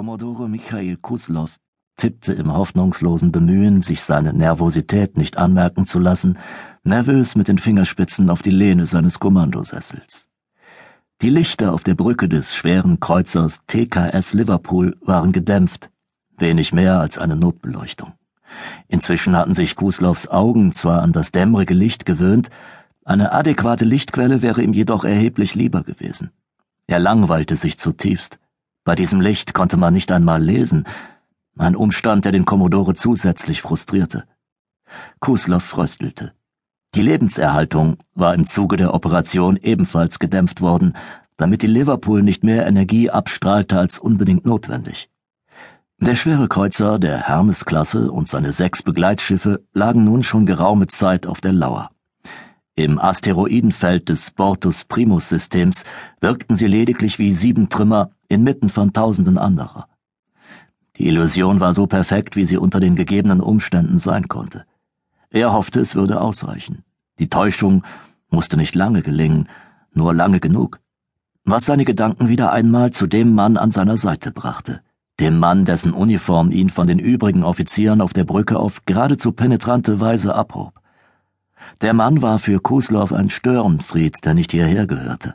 Kommodore Michail Kuslow tippte im hoffnungslosen Bemühen, sich seine Nervosität nicht anmerken zu lassen, nervös mit den Fingerspitzen auf die Lehne seines Kommandosessels. Die Lichter auf der Brücke des schweren Kreuzers TKS Liverpool waren gedämpft, wenig mehr als eine Notbeleuchtung. Inzwischen hatten sich Kuslows Augen zwar an das dämmerige Licht gewöhnt, eine adäquate Lichtquelle wäre ihm jedoch erheblich lieber gewesen. Er langweilte sich zutiefst. Bei diesem Licht konnte man nicht einmal lesen, ein Umstand, der den Kommodore zusätzlich frustrierte. Kuslow fröstelte. Die Lebenserhaltung war im Zuge der Operation ebenfalls gedämpft worden, damit die Liverpool nicht mehr Energie abstrahlte als unbedingt notwendig. Der schwere Kreuzer der Hermes-Klasse und seine sechs Begleitschiffe lagen nun schon geraume Zeit auf der Lauer. Im Asteroidenfeld des Bortus Primus-Systems wirkten sie lediglich wie sieben Trümmer inmitten von tausenden anderer. Die Illusion war so perfekt, wie sie unter den gegebenen Umständen sein konnte. Er hoffte, es würde ausreichen. Die Täuschung musste nicht lange gelingen, nur lange genug. Was seine Gedanken wieder einmal zu dem Mann an seiner Seite brachte, dem Mann, dessen Uniform ihn von den übrigen Offizieren auf der Brücke auf geradezu penetrante Weise abhob. Der Mann war für Kuslow ein Störenfried, der nicht hierher gehörte.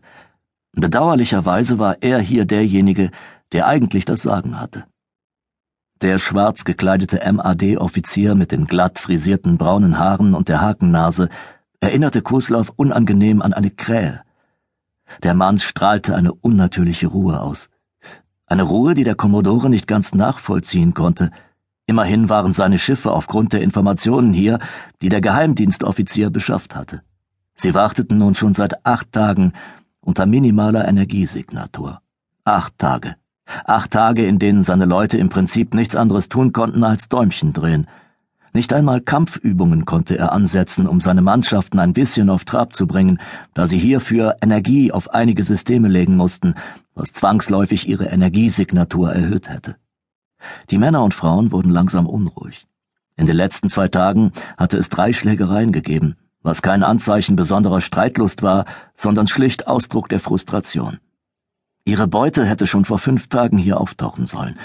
Bedauerlicherweise war er hier derjenige, der eigentlich das Sagen hatte. Der schwarz gekleidete MAD-Offizier mit den glatt frisierten braunen Haaren und der Hakennase erinnerte Kuslow unangenehm an eine Krähe. Der Mann strahlte eine unnatürliche Ruhe aus. Eine Ruhe, die der Kommodore nicht ganz nachvollziehen konnte – Immerhin waren seine Schiffe aufgrund der Informationen hier, die der Geheimdienstoffizier beschafft hatte. Sie warteten nun schon seit acht Tagen unter minimaler Energiesignatur. Acht Tage. Acht Tage, in denen seine Leute im Prinzip nichts anderes tun konnten als Däumchen drehen. Nicht einmal Kampfübungen konnte er ansetzen, um seine Mannschaften ein bisschen auf Trab zu bringen, da sie hierfür Energie auf einige Systeme legen mussten, was zwangsläufig ihre Energiesignatur erhöht hätte. Die Männer und Frauen wurden langsam unruhig. In den letzten zwei Tagen hatte es drei Schlägereien gegeben, was kein Anzeichen besonderer Streitlust war, sondern schlicht Ausdruck der Frustration. Ihre Beute hätte schon vor fünf Tagen hier auftauchen sollen.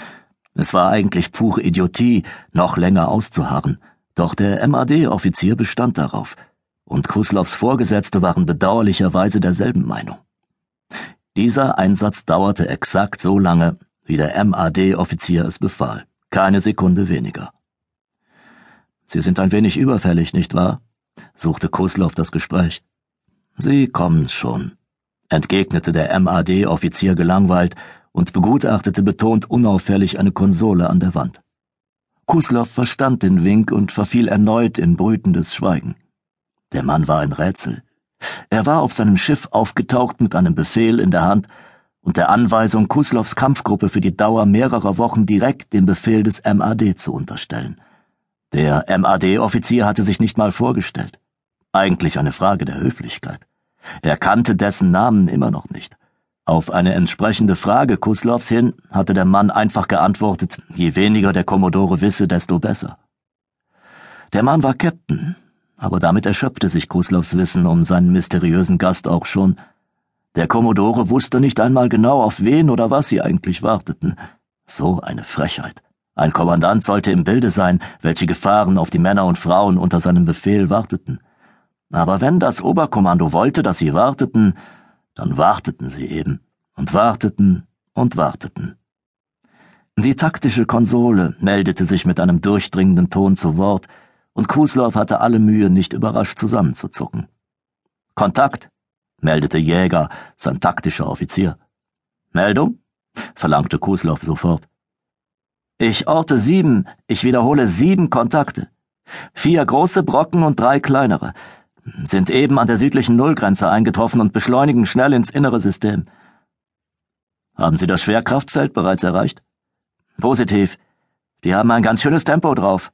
Es war eigentlich pure Idiotie, noch länger auszuharren, doch der MAD-Offizier bestand darauf, und Kuslows Vorgesetzte waren bedauerlicherweise derselben Meinung. Dieser Einsatz dauerte exakt so lange, wie der MAD-Offizier es befahl. Keine Sekunde weniger. Sie sind ein wenig überfällig, nicht wahr? Suchte Kuslow das Gespräch. Sie kommen schon, entgegnete der MAD-Offizier gelangweilt und begutachtete betont unauffällig eine Konsole an der Wand. Kuslow verstand den Wink und verfiel erneut in brütendes Schweigen. Der Mann war ein Rätsel. Er war auf seinem Schiff aufgetaucht mit einem Befehl in der Hand und der Anweisung, Kuslows Kampfgruppe für die Dauer mehrerer Wochen direkt dem Befehl des MAD zu unterstellen. Der MAD-Offizier hatte sich nicht mal vorgestellt. Eigentlich eine Frage der Höflichkeit. Er kannte dessen Namen immer noch nicht. Auf eine entsprechende Frage Kuslows hin hatte der Mann einfach geantwortet, je weniger der Kommodore wisse, desto besser. Der Mann war Captain, aber damit erschöpfte sich Kuslows Wissen um seinen mysteriösen Gast auch schon, der Kommodore wusste nicht einmal genau, auf wen oder was sie eigentlich warteten. So eine Frechheit. Ein Kommandant sollte im Bilde sein, welche Gefahren auf die Männer und Frauen unter seinem Befehl warteten. Aber wenn das Oberkommando wollte, dass sie warteten, dann warteten sie eben und warteten und warteten. Die taktische Konsole meldete sich mit einem durchdringenden Ton zu Wort, und Kuslow hatte alle Mühe, nicht überrascht zusammenzuzucken. Kontakt, meldete Jäger, sein taktischer Offizier. Meldung? verlangte Kuslow sofort. Ich orte sieben, ich wiederhole sieben Kontakte. Vier große Brocken und drei kleinere. Sind eben an der südlichen Nullgrenze eingetroffen und beschleunigen schnell ins innere System. Haben Sie das Schwerkraftfeld bereits erreicht? Positiv. Die haben ein ganz schönes Tempo drauf.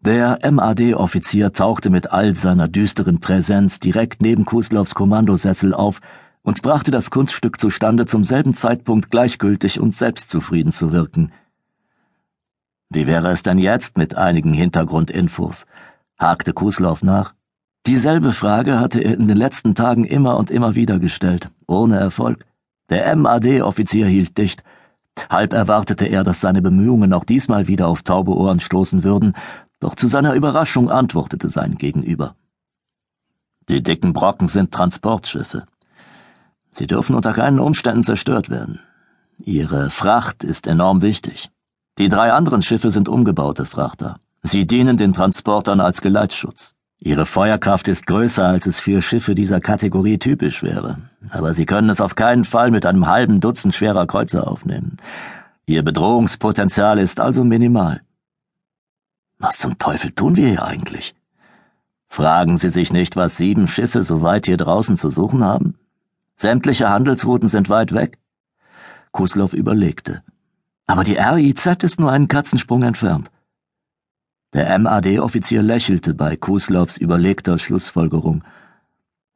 Der MAD-Offizier tauchte mit all seiner düsteren Präsenz direkt neben Kuslows Kommandosessel auf und brachte das Kunststück zustande, zum selben Zeitpunkt gleichgültig und selbstzufrieden zu wirken. Wie wäre es denn jetzt mit einigen Hintergrundinfos? hakte Kuslow nach. Dieselbe Frage hatte er in den letzten Tagen immer und immer wieder gestellt, ohne Erfolg. Der MAD-Offizier hielt dicht. Halb erwartete er, dass seine Bemühungen auch diesmal wieder auf taube Ohren stoßen würden, doch zu seiner Überraschung antwortete sein Gegenüber. Die dicken Brocken sind Transportschiffe. Sie dürfen unter keinen Umständen zerstört werden. Ihre Fracht ist enorm wichtig. Die drei anderen Schiffe sind umgebaute Frachter. Sie dienen den Transportern als Geleitschutz. Ihre Feuerkraft ist größer, als es für Schiffe dieser Kategorie typisch wäre, aber sie können es auf keinen Fall mit einem halben Dutzend schwerer Kreuzer aufnehmen. Ihr Bedrohungspotenzial ist also minimal. Was zum Teufel tun wir hier eigentlich? Fragen Sie sich nicht, was sieben Schiffe so weit hier draußen zu suchen haben? Sämtliche Handelsrouten sind weit weg. Kuslow überlegte. Aber die RIZ ist nur einen Katzensprung entfernt. Der MAD-Offizier lächelte bei Kuslows überlegter Schlussfolgerung.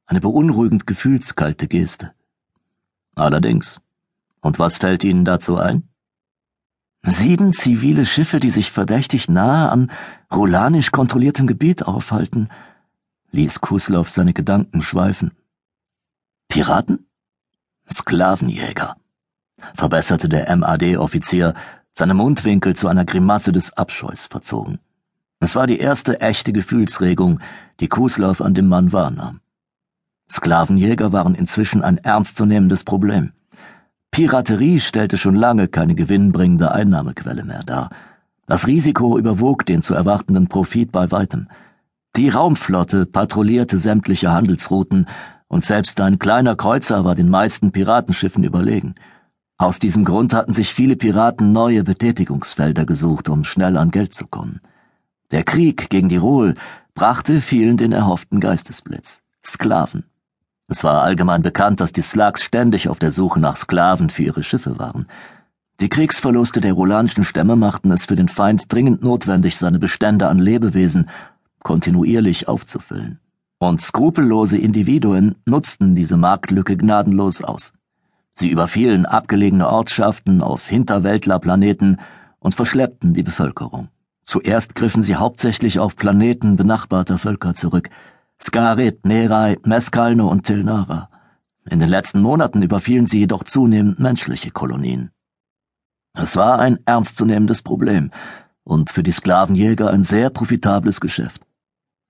Eine beunruhigend gefühlskalte Geste. Allerdings. Und was fällt Ihnen dazu ein? Sieben zivile Schiffe, die sich verdächtig nahe an rolanisch kontrolliertem Gebiet aufhalten, ließ Kuslow seine Gedanken schweifen. Piraten? Sklavenjäger, verbesserte der MAD-Offizier, seine Mundwinkel zu einer Grimasse des Abscheus verzogen. Es war die erste echte Gefühlsregung, die Kuslav an dem Mann wahrnahm. Sklavenjäger waren inzwischen ein ernstzunehmendes Problem. Piraterie stellte schon lange keine gewinnbringende Einnahmequelle mehr dar. Das Risiko überwog den zu erwartenden Profit bei weitem. Die Raumflotte patrouillierte sämtliche Handelsrouten, und selbst ein kleiner Kreuzer war den meisten Piratenschiffen überlegen. Aus diesem Grund hatten sich viele Piraten neue Betätigungsfelder gesucht, um schnell an Geld zu kommen. Der Krieg gegen die Ruhl brachte vielen den erhofften Geistesblitz. Sklaven. Es war allgemein bekannt, dass die Slugs ständig auf der Suche nach Sklaven für ihre Schiffe waren. Die Kriegsverluste der rolanischen Stämme machten es für den Feind dringend notwendig, seine Bestände an Lebewesen kontinuierlich aufzufüllen. Und skrupellose Individuen nutzten diese Marktlücke gnadenlos aus. Sie überfielen abgelegene Ortschaften auf Hinterwäldlerplaneten und verschleppten die Bevölkerung. Zuerst griffen sie hauptsächlich auf Planeten benachbarter Völker zurück. Skarit, Nerai, Meskalno und Tilnara. In den letzten Monaten überfielen sie jedoch zunehmend menschliche Kolonien. Es war ein ernstzunehmendes Problem und für die Sklavenjäger ein sehr profitables Geschäft.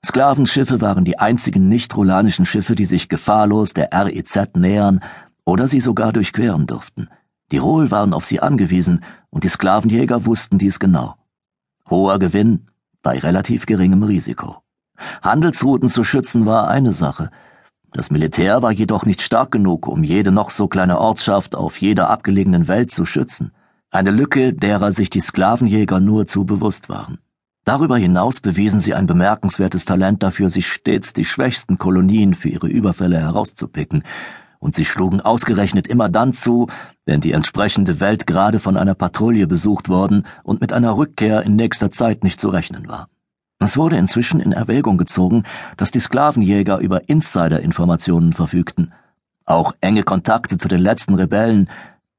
Sklavenschiffe waren die einzigen nicht-rolanischen Schiffe, die sich gefahrlos der REZ nähern oder sie sogar durchqueren durften. Die Rol waren auf sie angewiesen und die Sklavenjäger wussten dies genau. Hoher Gewinn bei relativ geringem Risiko. Handelsrouten zu schützen war eine Sache. Das Militär war jedoch nicht stark genug, um jede noch so kleine Ortschaft auf jeder abgelegenen Welt zu schützen. Eine Lücke, derer sich die Sklavenjäger nur zu bewusst waren. Darüber hinaus bewiesen sie ein bemerkenswertes Talent dafür, sich stets die schwächsten Kolonien für ihre Überfälle herauszupicken und sie schlugen ausgerechnet immer dann zu, wenn die entsprechende Welt gerade von einer Patrouille besucht worden und mit einer Rückkehr in nächster Zeit nicht zu rechnen war. Es wurde inzwischen in Erwägung gezogen, dass die Sklavenjäger über Insider-Informationen verfügten. Auch enge Kontakte zu den letzten Rebellen,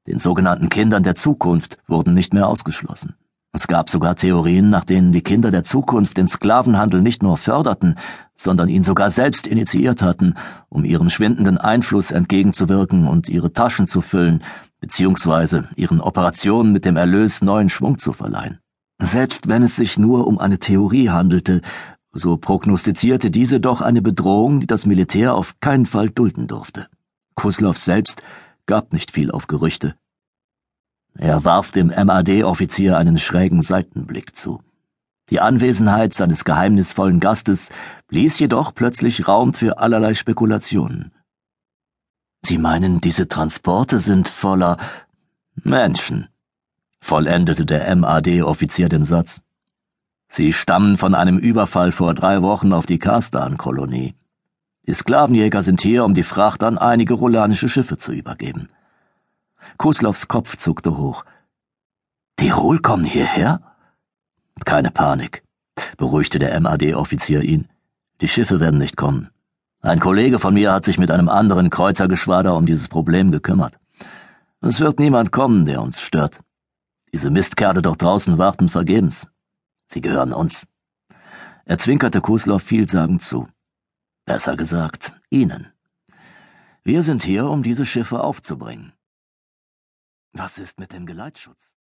den sogenannten Kindern der Zukunft, wurden nicht mehr ausgeschlossen. Es gab sogar Theorien, nach denen die Kinder der Zukunft den Sklavenhandel nicht nur förderten, sondern ihn sogar selbst initiiert hatten, um ihrem schwindenden Einfluss entgegenzuwirken und ihre Taschen zu füllen, beziehungsweise ihren Operationen mit dem Erlös neuen Schwung zu verleihen. Selbst wenn es sich nur um eine Theorie handelte, so prognostizierte diese doch eine Bedrohung, die das Militär auf keinen Fall dulden durfte. Kuslow selbst gab nicht viel auf Gerüchte. Er warf dem MAD-Offizier einen schrägen Seitenblick zu. Die Anwesenheit seines geheimnisvollen Gastes ließ jedoch plötzlich Raum für allerlei Spekulationen. Sie meinen, diese Transporte sind voller Menschen, vollendete der MAD-Offizier den Satz. Sie stammen von einem Überfall vor drei Wochen auf die Karstan-Kolonie. Die Sklavenjäger sind hier, um die Fracht an einige rolanische Schiffe zu übergeben. Kuslows Kopf zuckte hoch. Tirol kommen hierher? Keine Panik, beruhigte der MAD-Offizier ihn. Die Schiffe werden nicht kommen. Ein Kollege von mir hat sich mit einem anderen Kreuzergeschwader um dieses Problem gekümmert. Es wird niemand kommen, der uns stört. Diese Mistkerle dort draußen warten vergebens. Sie gehören uns. Er zwinkerte Kuslow vielsagend zu. Besser gesagt, Ihnen. Wir sind hier, um diese Schiffe aufzubringen. Was ist mit dem Geleitschutz?